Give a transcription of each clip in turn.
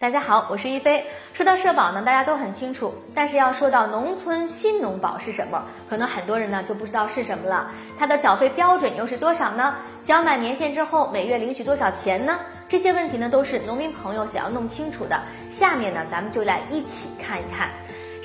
大家好，我是一飞。说到社保呢，大家都很清楚，但是要说到农村新农保是什么，可能很多人呢就不知道是什么了。它的缴费标准又是多少呢？缴满年限之后，每月领取多少钱呢？这些问题呢，都是农民朋友想要弄清楚的。下面呢，咱们就来一起看一看。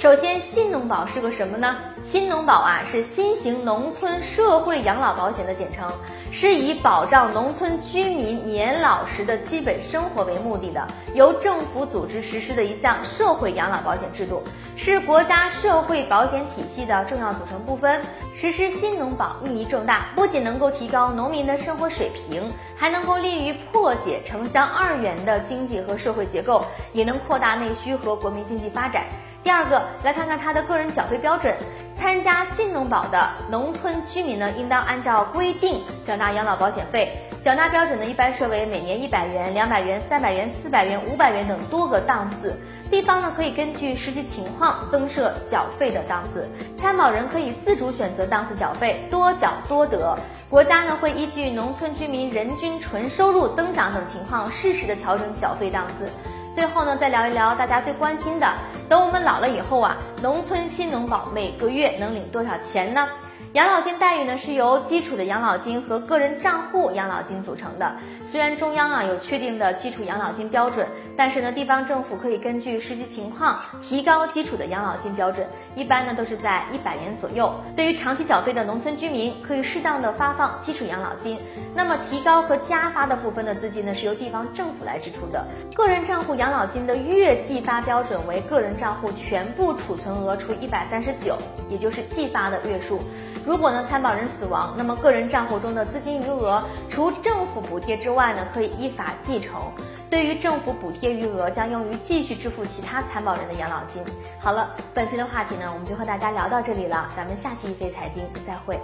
首先，新农保是个什么呢？新农保啊，是新型农村社会养老保险的简称，是以保障农村居民年老时的基本生活为目的的，由政府组织实施的一项社会养老保险制度，是国家社会保险体系的重要组成部分。实施新农保意义重大，不仅能够提高农民的生活水平，还能够利于破解城乡二元的经济和社会结构，也能扩大内需和国民经济发展。第二个，来看看他的个人缴费标准。参加新农保的农村居民呢，应当按照规定缴纳养老保险费。缴纳标准呢，一般设为每年一百元、两百元、三百元、四百元、五百元等多个档次。地方呢，可以根据实际情况增设缴费的档次。参保人可以自主选择档次缴费，多缴多得。国家呢，会依据农村居民人均纯收入增长等情况，适时的调整缴费档次。最后呢，再聊一聊大家最关心的，等我们老了以后啊，农村新农保每个月能领多少钱呢？养老金待遇呢是由基础的养老金和个人账户养老金组成的。虽然中央啊有确定的基础养老金标准，但是呢地方政府可以根据实际情况提高基础的养老金标准，一般呢都是在一百元左右。对于长期缴费的农村居民，可以适当的发放基础养老金。那么提高和加发的部分的资金呢是由地方政府来支出的。个人账户养老金的月计发标准为个人账户全部储存额除一百三十九，也就是计发的月数。如果呢参保人死亡，那么个人账户中的资金余额除政府补贴之外呢，可以依法继承。对于政府补贴余额，将用于继续支付其他参保人的养老金。好了，本期的话题呢，我们就和大家聊到这里了，咱们下期一飞财经再会。